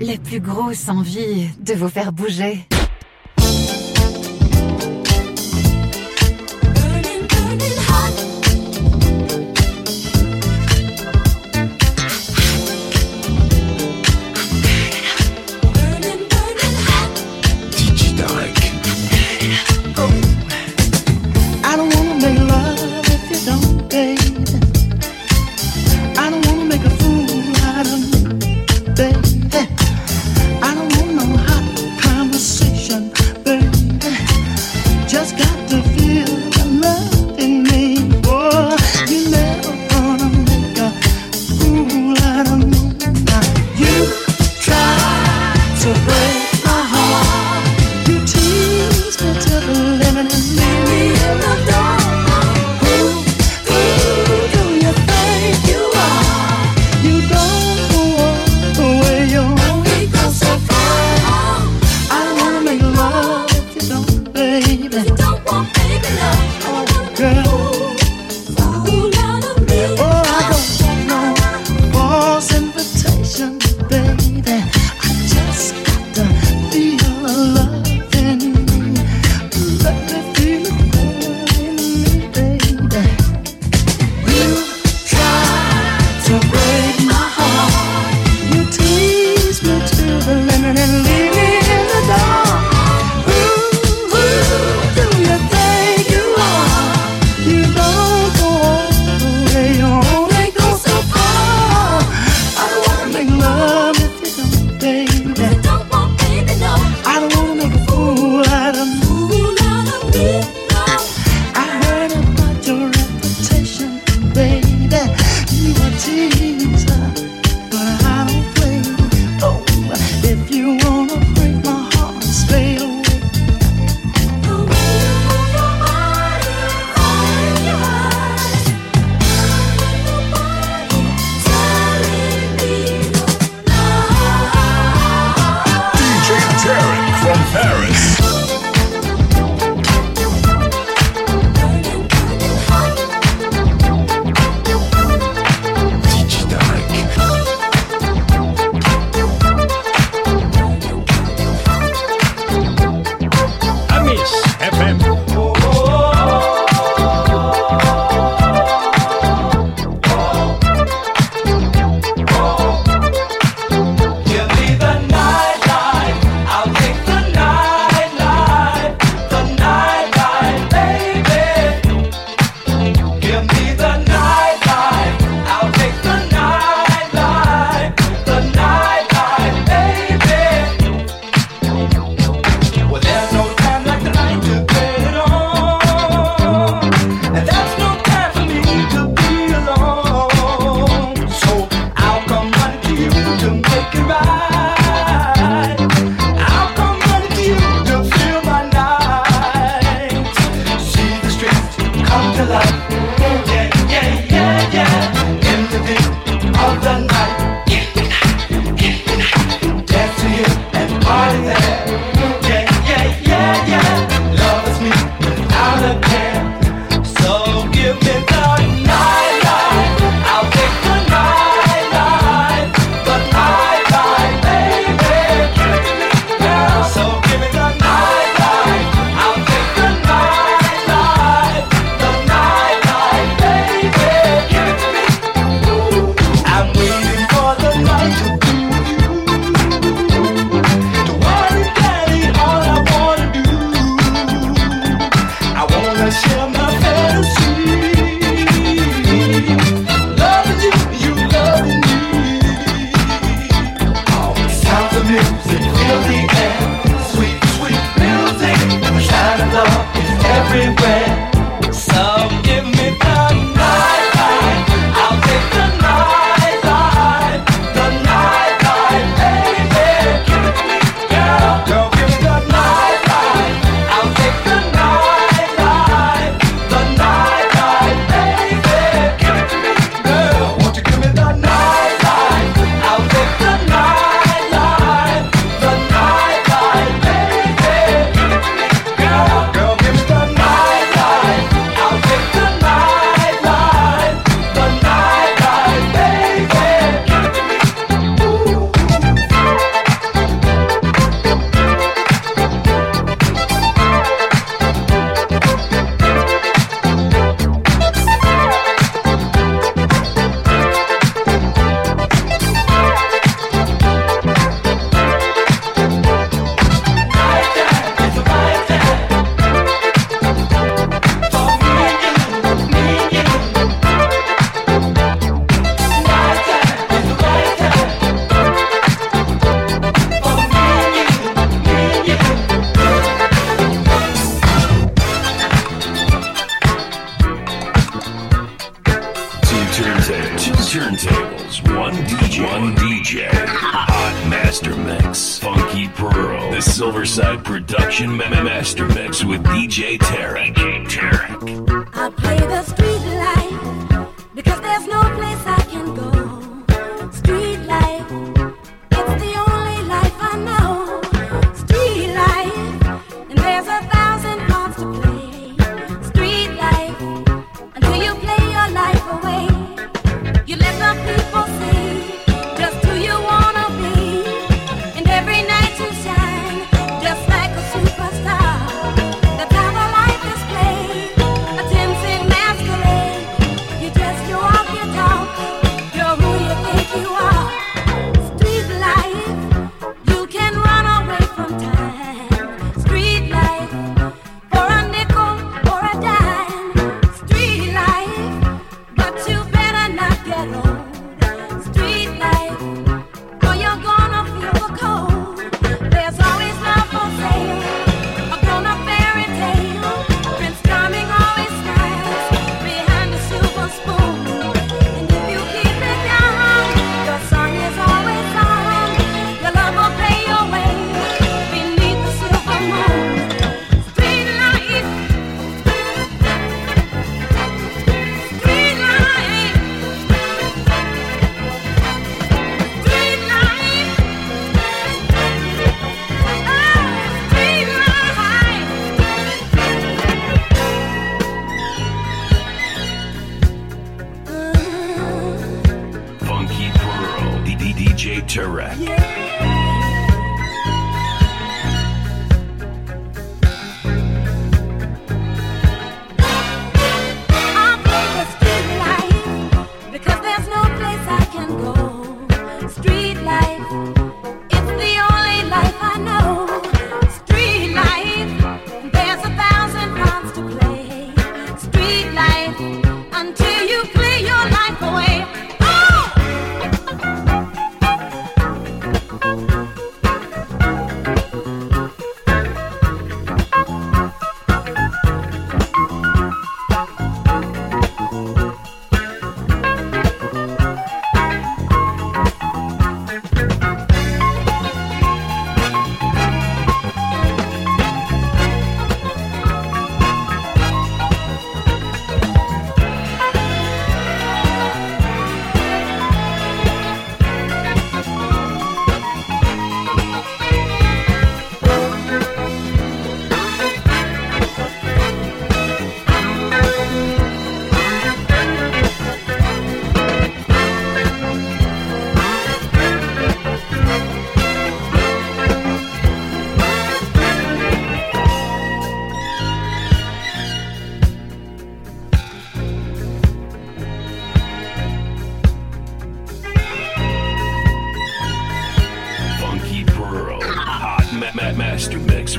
la plus grosse envie de vous faire bouger.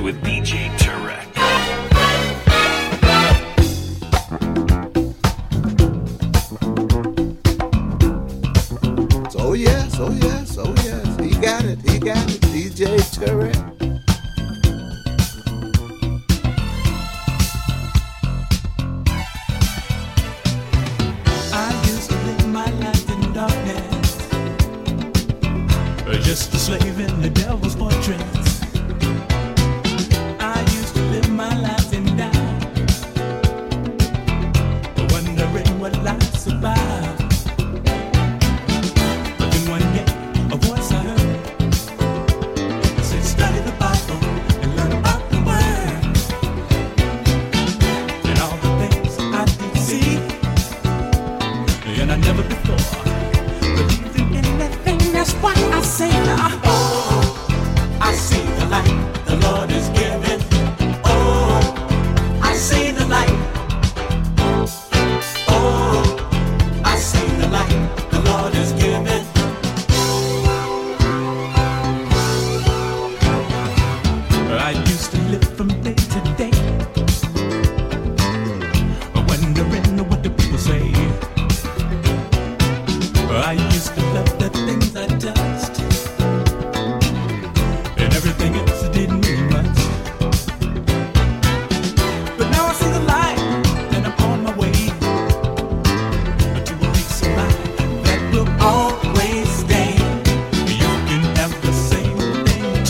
With DJ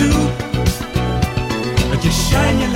I Just shine your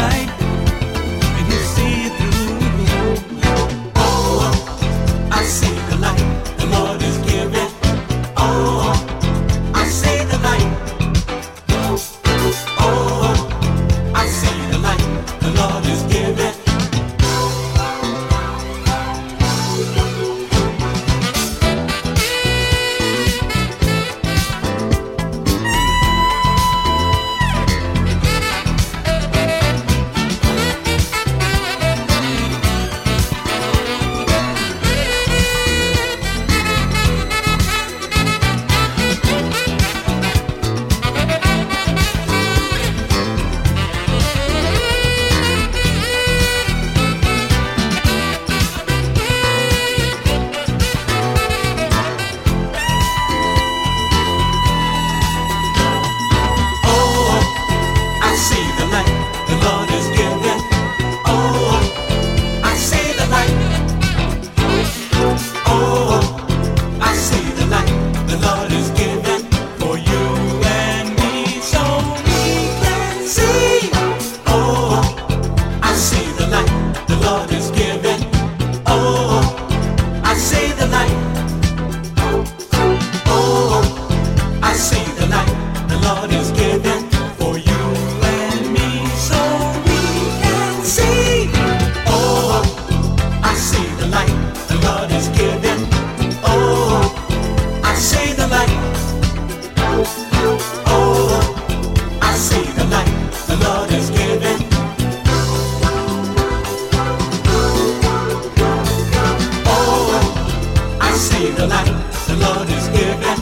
see the light the Lord is giving.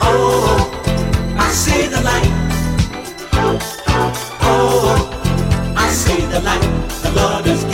Oh, I see the light. Oh, oh I see the light the Lord is.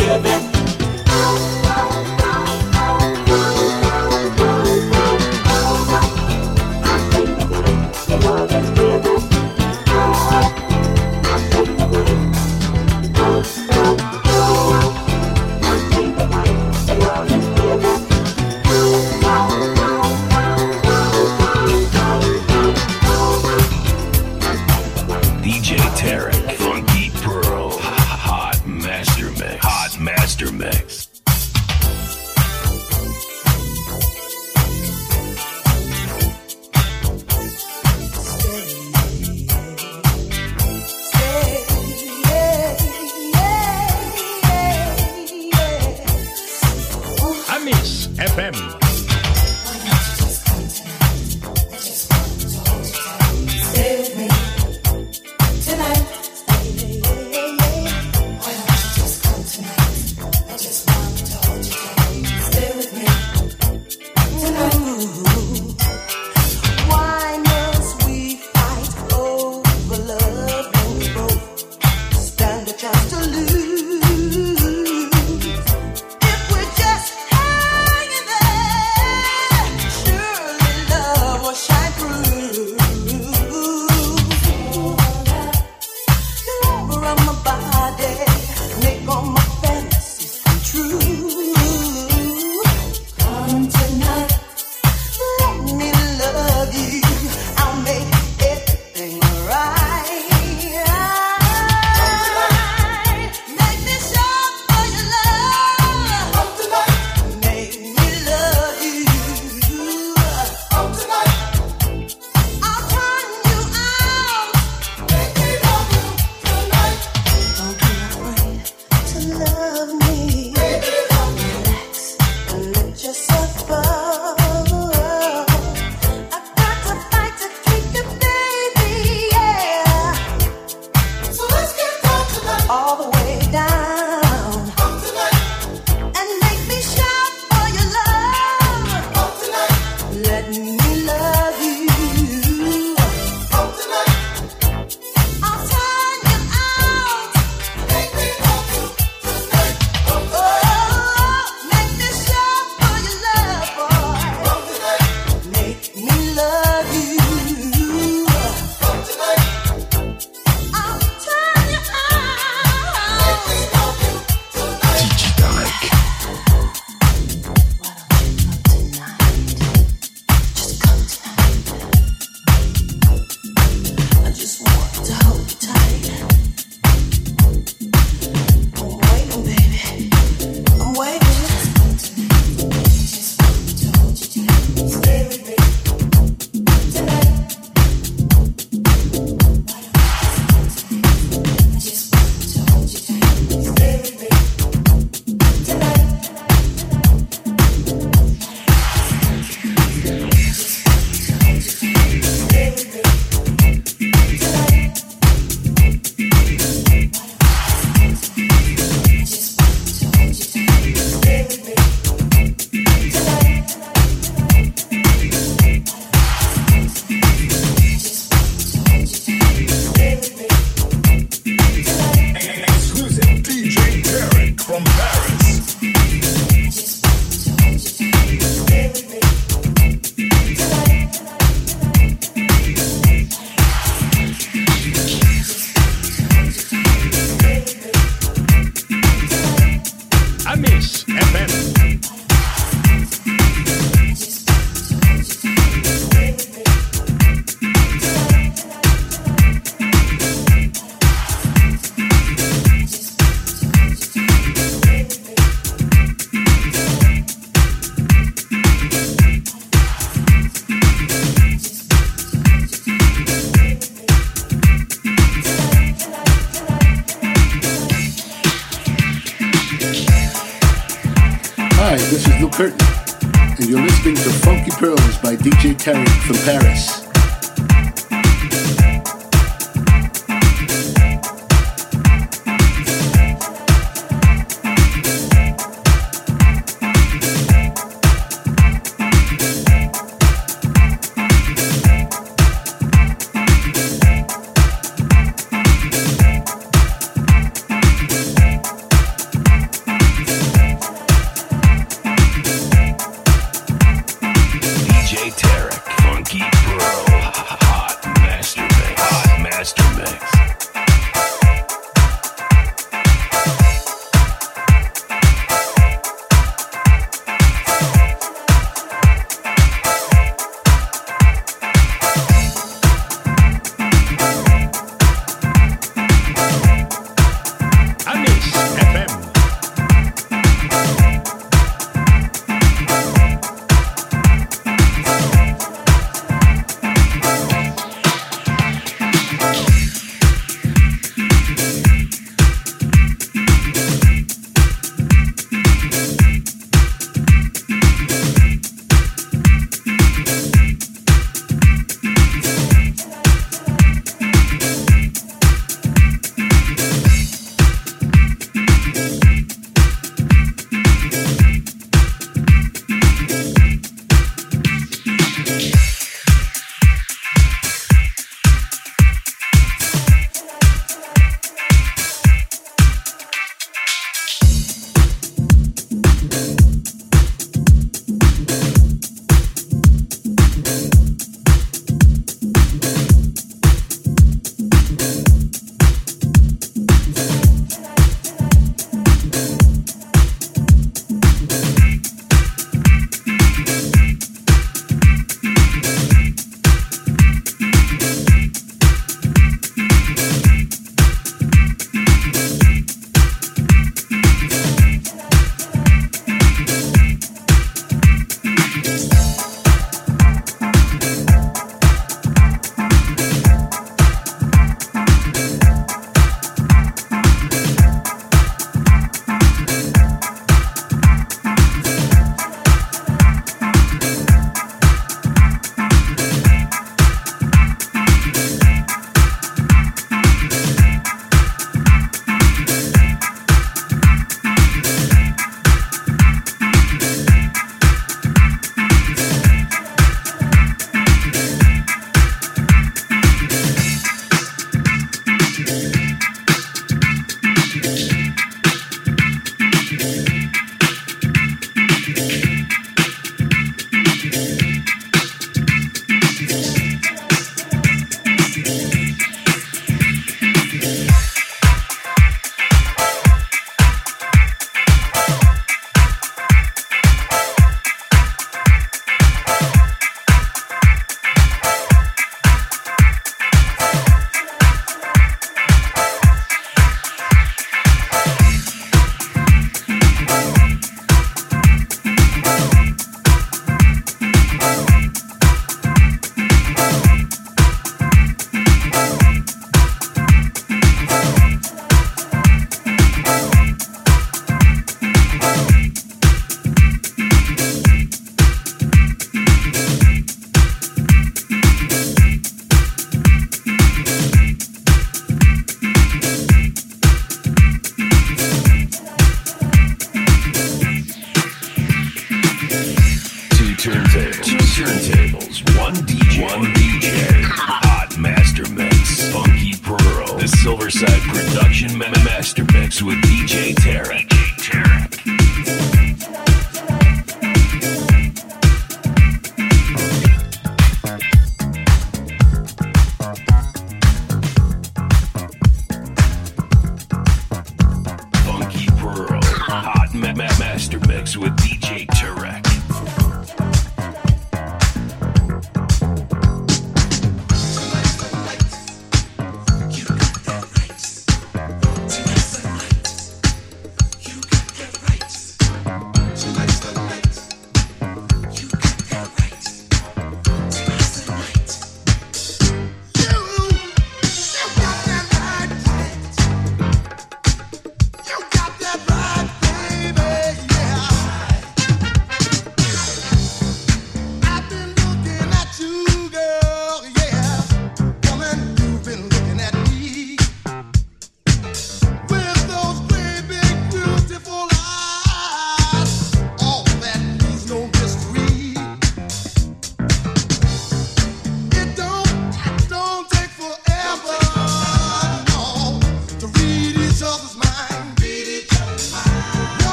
From Paris.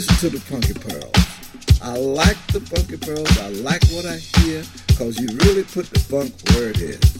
Listen to the Funky Pearls. I like the Funky Pearls. I like what I hear because you really put the funk where it is.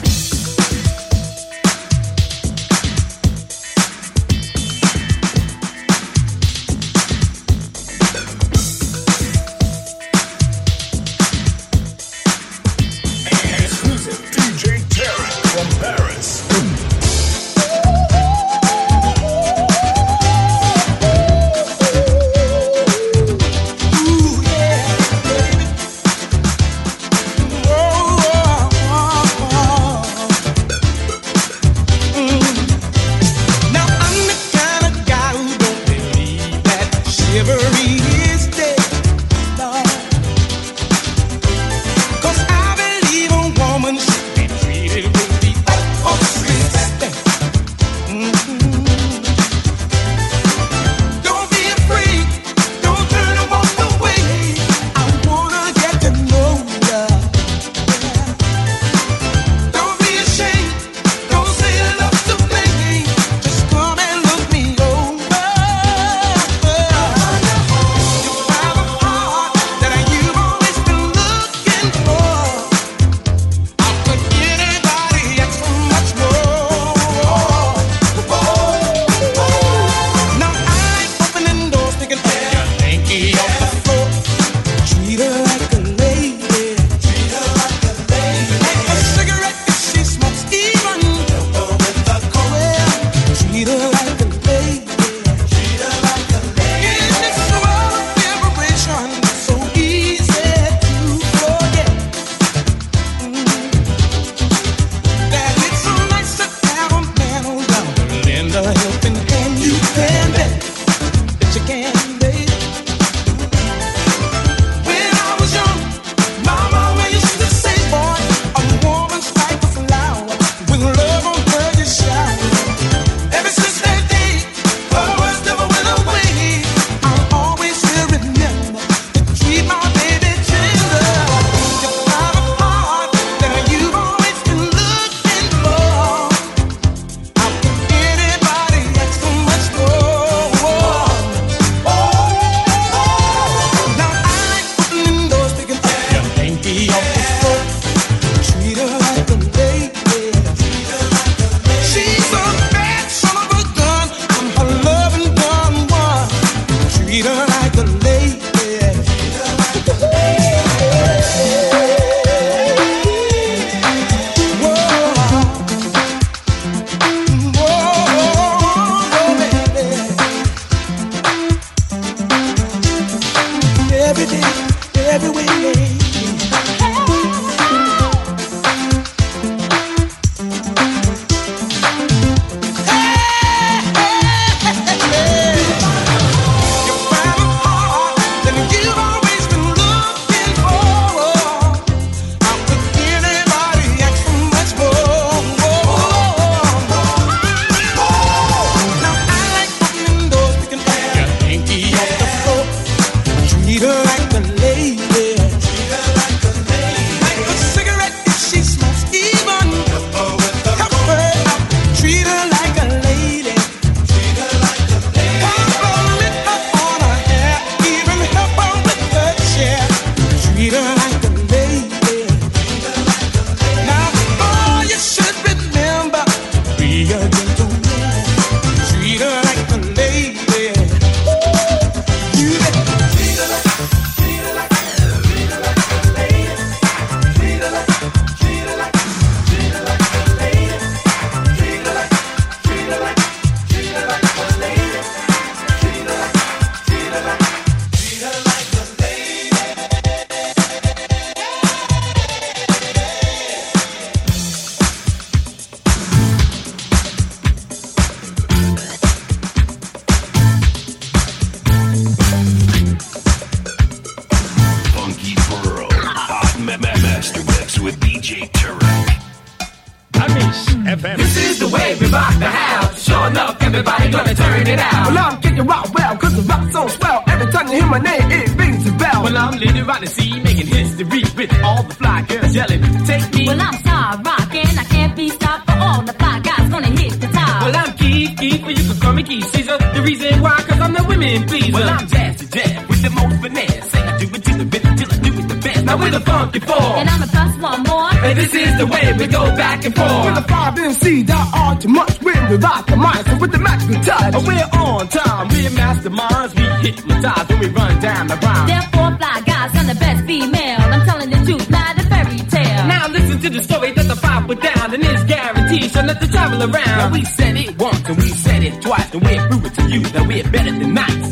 everybody gonna turn it out. Well, I'm kicking rock well, cause the rock's so swell. Every time you hear my name, it rings a bell. Well, I'm leading around the sea, making history with all the fly girls yelling, take me. Well, I'm star rocking, I can't be stopped for all the fly guys gonna hit the top. Well, I'm Keith, Keith, but you can call me Keith Caesar. The reason why, cause I'm the women pleaser. Well, I'm jazz to jazz with the most finesse. Say I do it to the rhythm till I do it the best. Now, we're the funky four. And I'm a plus one more. And this is the way we go back and forth. With the 5 MC, there are too much when we rock the. So with the magical touch, we're on time. We're masterminds, we hypnotize when we run down the rhyme. Therefore, fly guys, I'm the best female. I'm telling the truth, not a fairy tale. Now listen to the story that the five put down. And it's guaranteed, so let the travel around. Now we said it once and we said it twice. And we prove it to you that we're better than nice.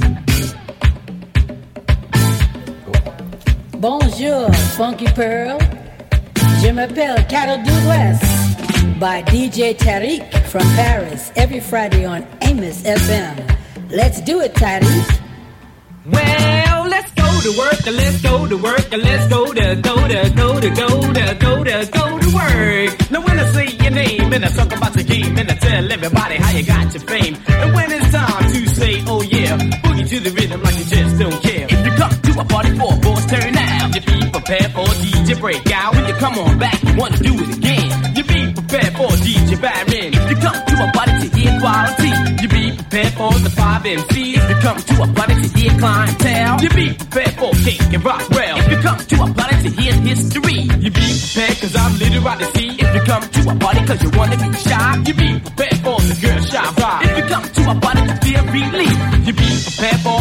Bonjour, Funky Pearl. Je m'appelle Carol Douglas by DJ Tarek from Paris every Friday on Amos FM. Let's do it, Tarek. Well, let's go to work, let's go to work, let's go to go to go to go to go to go to work. Now when I say your name and I talk about the game and I tell everybody how you got your fame, and when it's time to say, oh yeah, boogie to the rhythm like you just don't care a party for a boys turn out, you be prepared for DJ breakout. When you come on back, you wanna do it again. You be prepared for DJ Baron. If you come to a party to hear quality, you be prepared for the five MCs. If you come to a party to hear clientele, you be prepared for King and Rockwell. If you come to a party to hear history, you be prepared cause I'm literally see. If you come to a party cause you wanna be shy, you be prepared for the girl shy vibe. If you come to a party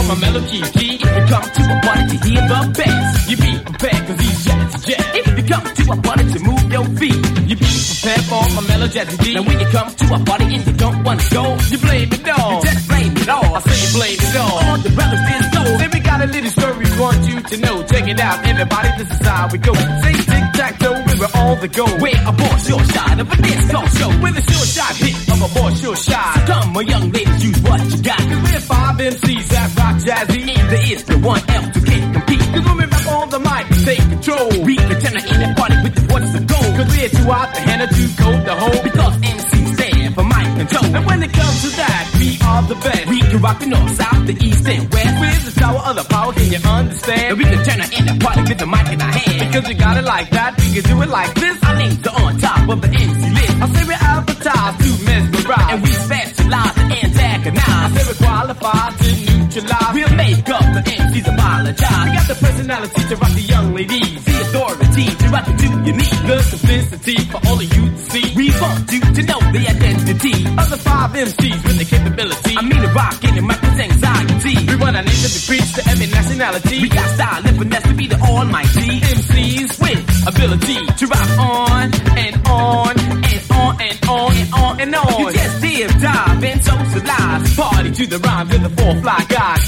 my melody key. If you come to a party to hear the bass, you be prepared cause he's jet to jet. If you come to a party to move your feet, you be prepared for my melody D. Now when you come to a party and you don't wanna go, you blame it all. You just blame it all. I say you blame it all. All the brothers is go. Then we got a little story want you to know. Check it out, everybody. This is how we go. Say tic tac toe, we were all the go. We're a boy sure shot of a disco show with a sure shot hit of a boy sure shot. So come, my young ladies, use what you got. Cause we're five MCs that rock jazzy. And there is the one else who can't compete. Cause when we rap on the mic, take control. We can turn in the party with the voices of gold. Cause we're too hot, the hand too cold to hold. Because MCs stand for mic control. And when it comes to that, we are the best. We can rock the north, south, the east, and west. With the tower of the power, can you understand? And we can turn in the party with the mic in our hand. Because we got it like that, we can do it like this. Our names are on top of the MC list. I say we're advertised to mesmerize. And we specialize in antagonize. I say we're qualified to neutralize. We'll make up the MCs apologize. We got the personality to rock the young ladies. The authority to rock the two you need. The simplicity for all of you to see. We want you to know the identity of the five MCs with the capability. I mean, the rockin' and mic with anxiety. We run our nation to preach to every nationality. We got style and finesse to be the almighty MCs with ability to rock on and on and on and on and on and on. You just dip, dive, and socialize. Party to the rhymes of the four fly guys.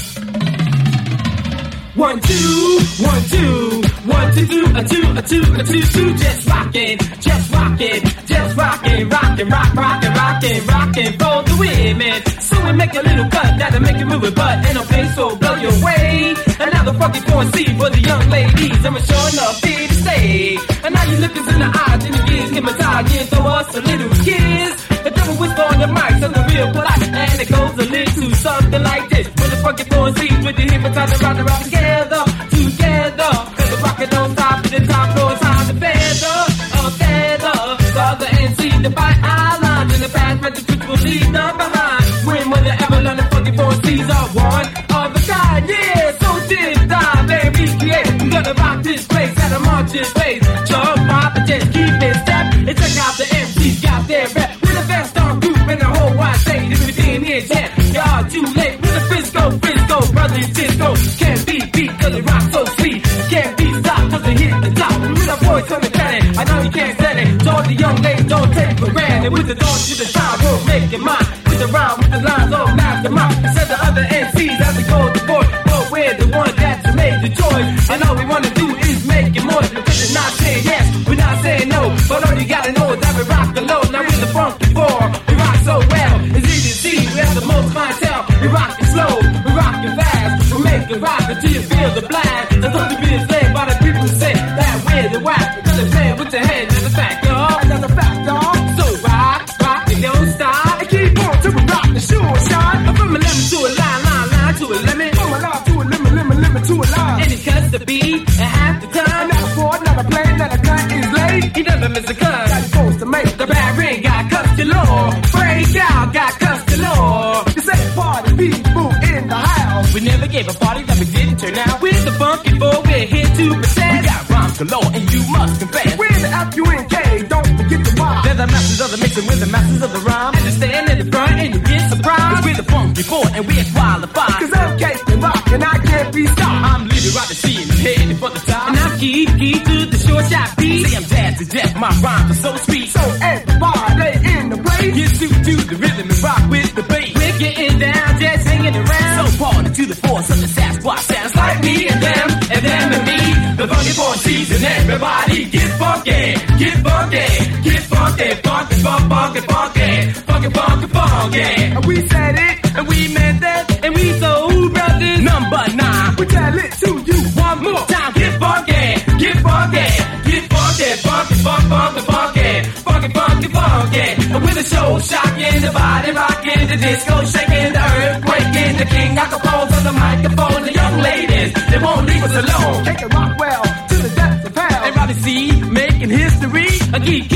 One, two, one, two, one, two, two, a two, a two, a two, two, just rockin', just rockin', just rockin', rockin', rock, rockin', rockin', rockin' for the women. So we make a little cut that'll make you move your butt and a face so blow your way. Another funky foreign seat for the young ladies, I'm sure enough here to stay. And now you look us in the eyes and you get hypnotized, you throw us a little kiss. The whisper on the mic, so the real polite, and it goes a little something like this. With the funky foreign seat, with the hypnotizer round and round together, together. The rocket don't stop, and the top is time to feather, a feather. The other MC, the fight rocks so sweet. Can't be stopped cause it hit the top. With a voice on the planet, I know you can't stand it. So all the young ladies don't take for granted. With the dawn to the time, we'll make it mine. With the rhyme, with the lines, all mastermind. Said the other MCs as we go the board. But we're the ones that's made the choice. And all we wanna do is make it more. It's not saying yes, we're not saying no. But all you gotta know is that we rock the low. Now we're the funky four. We rock so well. It's easy to see. We have the most clientele. We rock it slow. Feel the blast. And don't be enslaved by the people who say that we're the whack. Because they play with your head. That's a fact, y'all. That's a fact, y'all. So rock, rock, and don't stop. And keep on till we rock the sure shot. From a lemon to a line, line, line to a lemon. From a line to a lemon, lemon, lemon to a line. And he cuts the beat and half the time. Not a Ford, not a plane, not a gun is late. He never miss a cut. Got supposed to make the bad ring, got cussed to law. Break out, got cussed to law. This ain't party people in the house. We never gave a party that we didn't funky four, we're here to present. We got rhymes galore, and you must confess. We're the F-U-N-K, don't forget the Y. They're the masters of the mixing, we're the masters of the rhyme. And they stand in the front, and you get surprised. we we're the funky four, and we're qualified. Cause I'm and Rock, and I can't be stopped. I'm leading right the scene, heading for the top. And I'm key, key to the short shot beat. See, I'm jazz to death, my rhymes are so sweet. So everybody in the place. Get suited to the rhythm and rock with the bass. We're getting down, just hanging around. So party to the force of the Sasquatch sounds me and them, and them and me. the funky four season. Everybody get funky, get funky, get funky, funky, funk, funky, funky, funky, funky, funky. And we said it, and we meant that, and we soul brothers. Number nine, we tell it to you one more time. Get funky, get funky, get funky, funky, funk, funky, funky, funky, the show shocking, the body rocking, the disco shaking, the earth earthquake, the king Acapulco on the microphone, the young ladies, they won't leave us alone. Take it rock well to the depths of hell. Everybody see, making history, a geek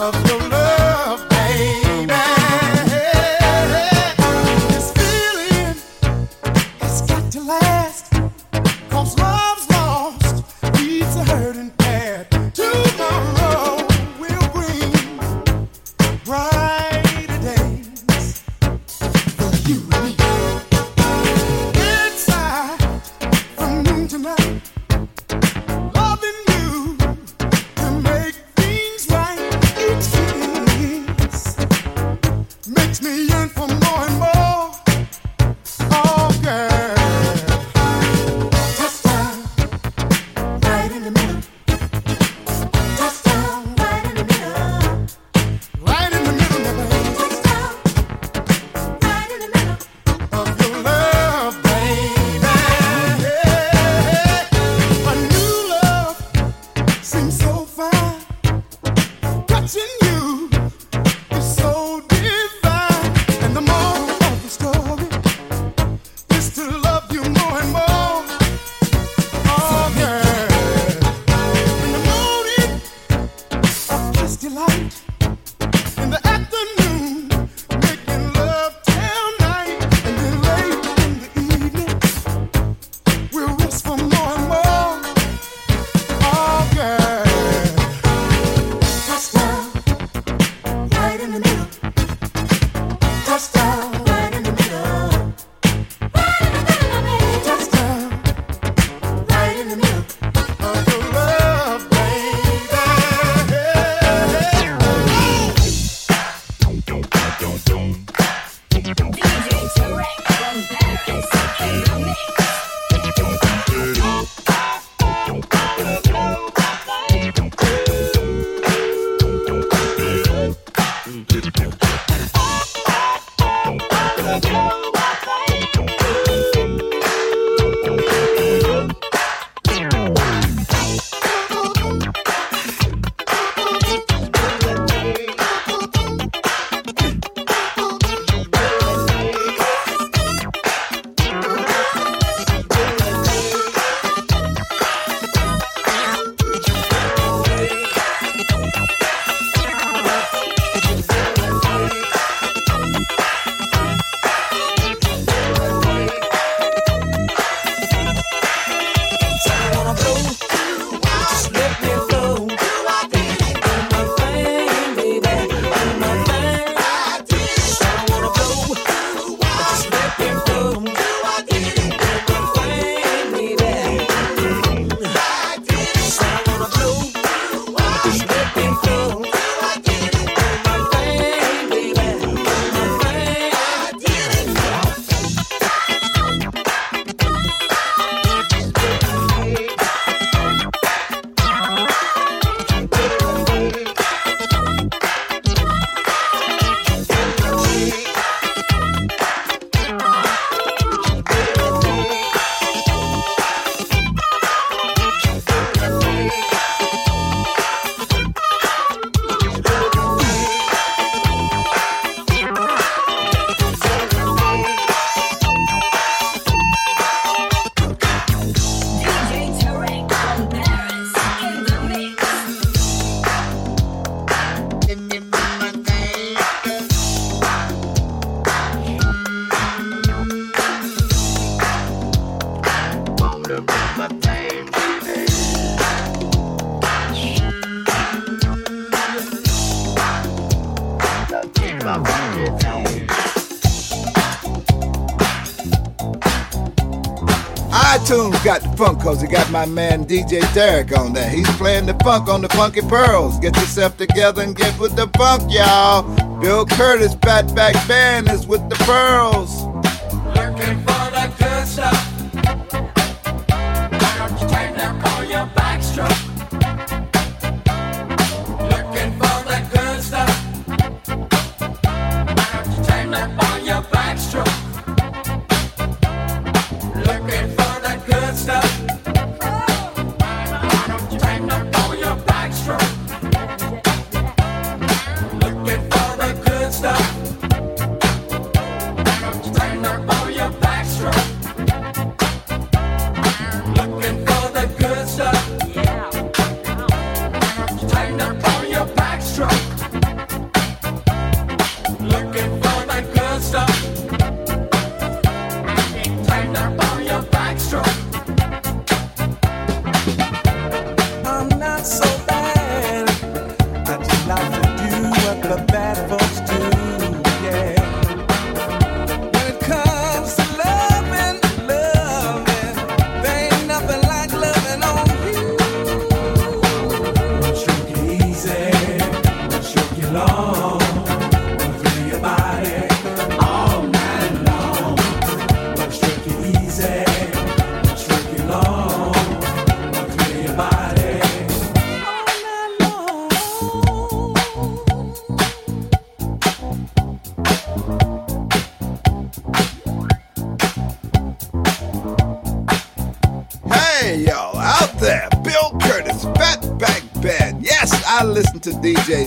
of your funk cause he got my man DJ Derek on there. He's playing the funk on the funky pearls. Get yourself together and get with the funk, y'all. Bill Curtis, Fatback Band is with the pearls. DJ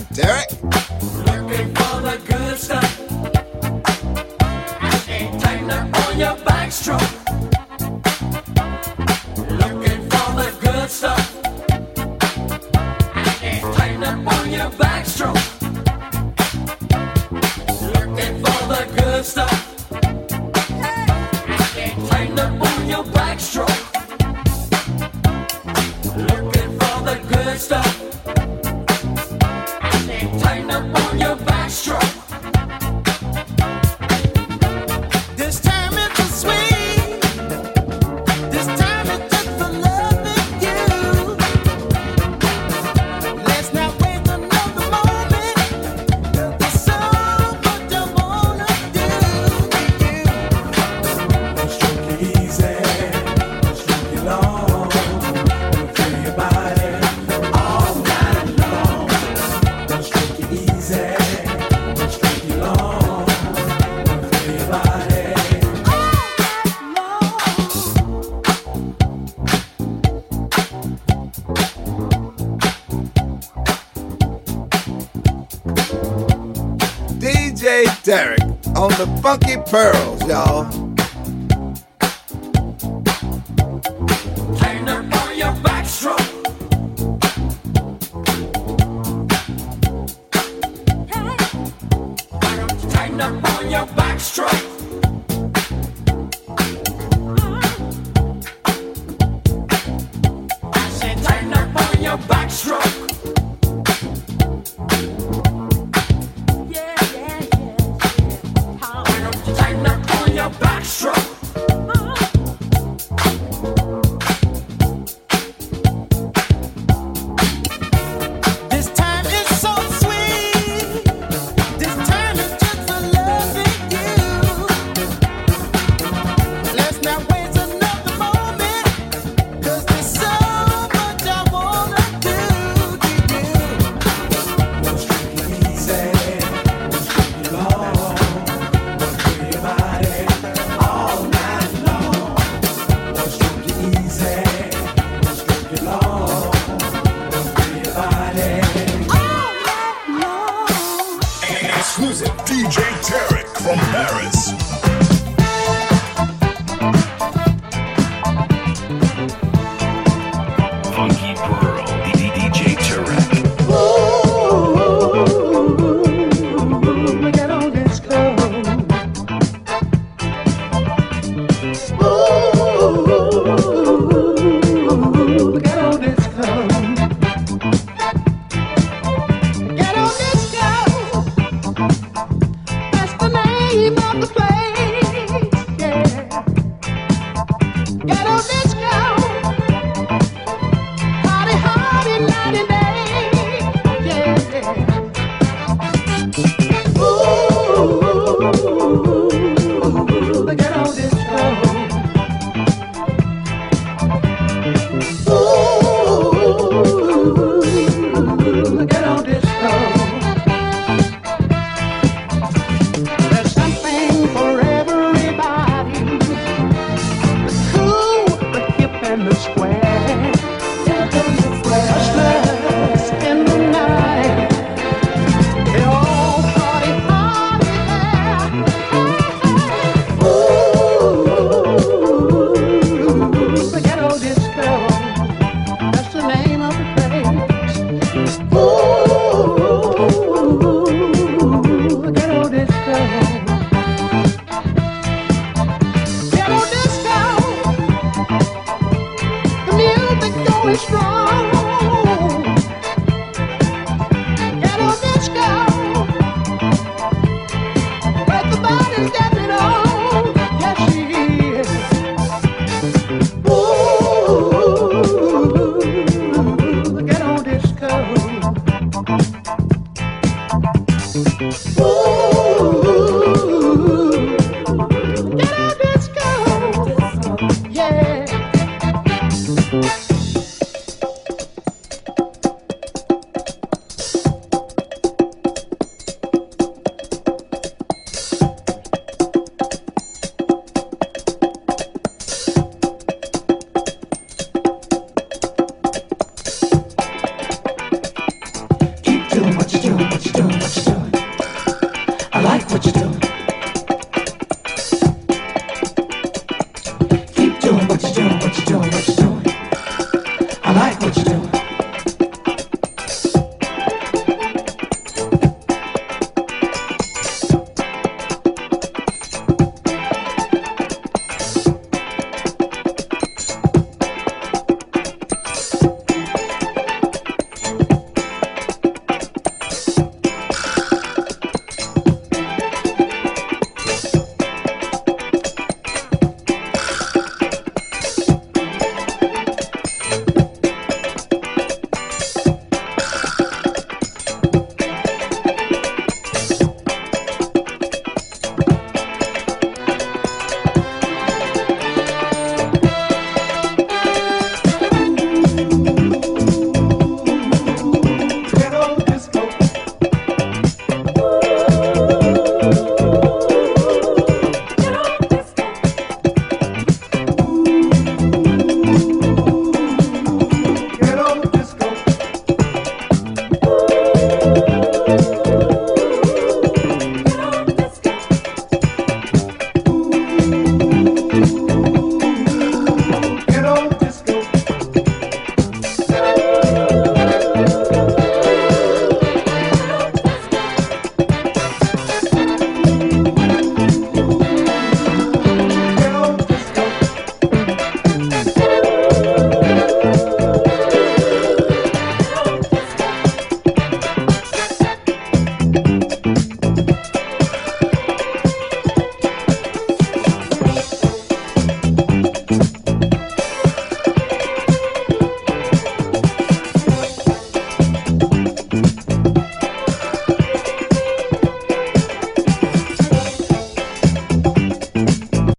Derek on the Funky Pearls, y'all. Turn up on your backstroke. Up on your backstroke.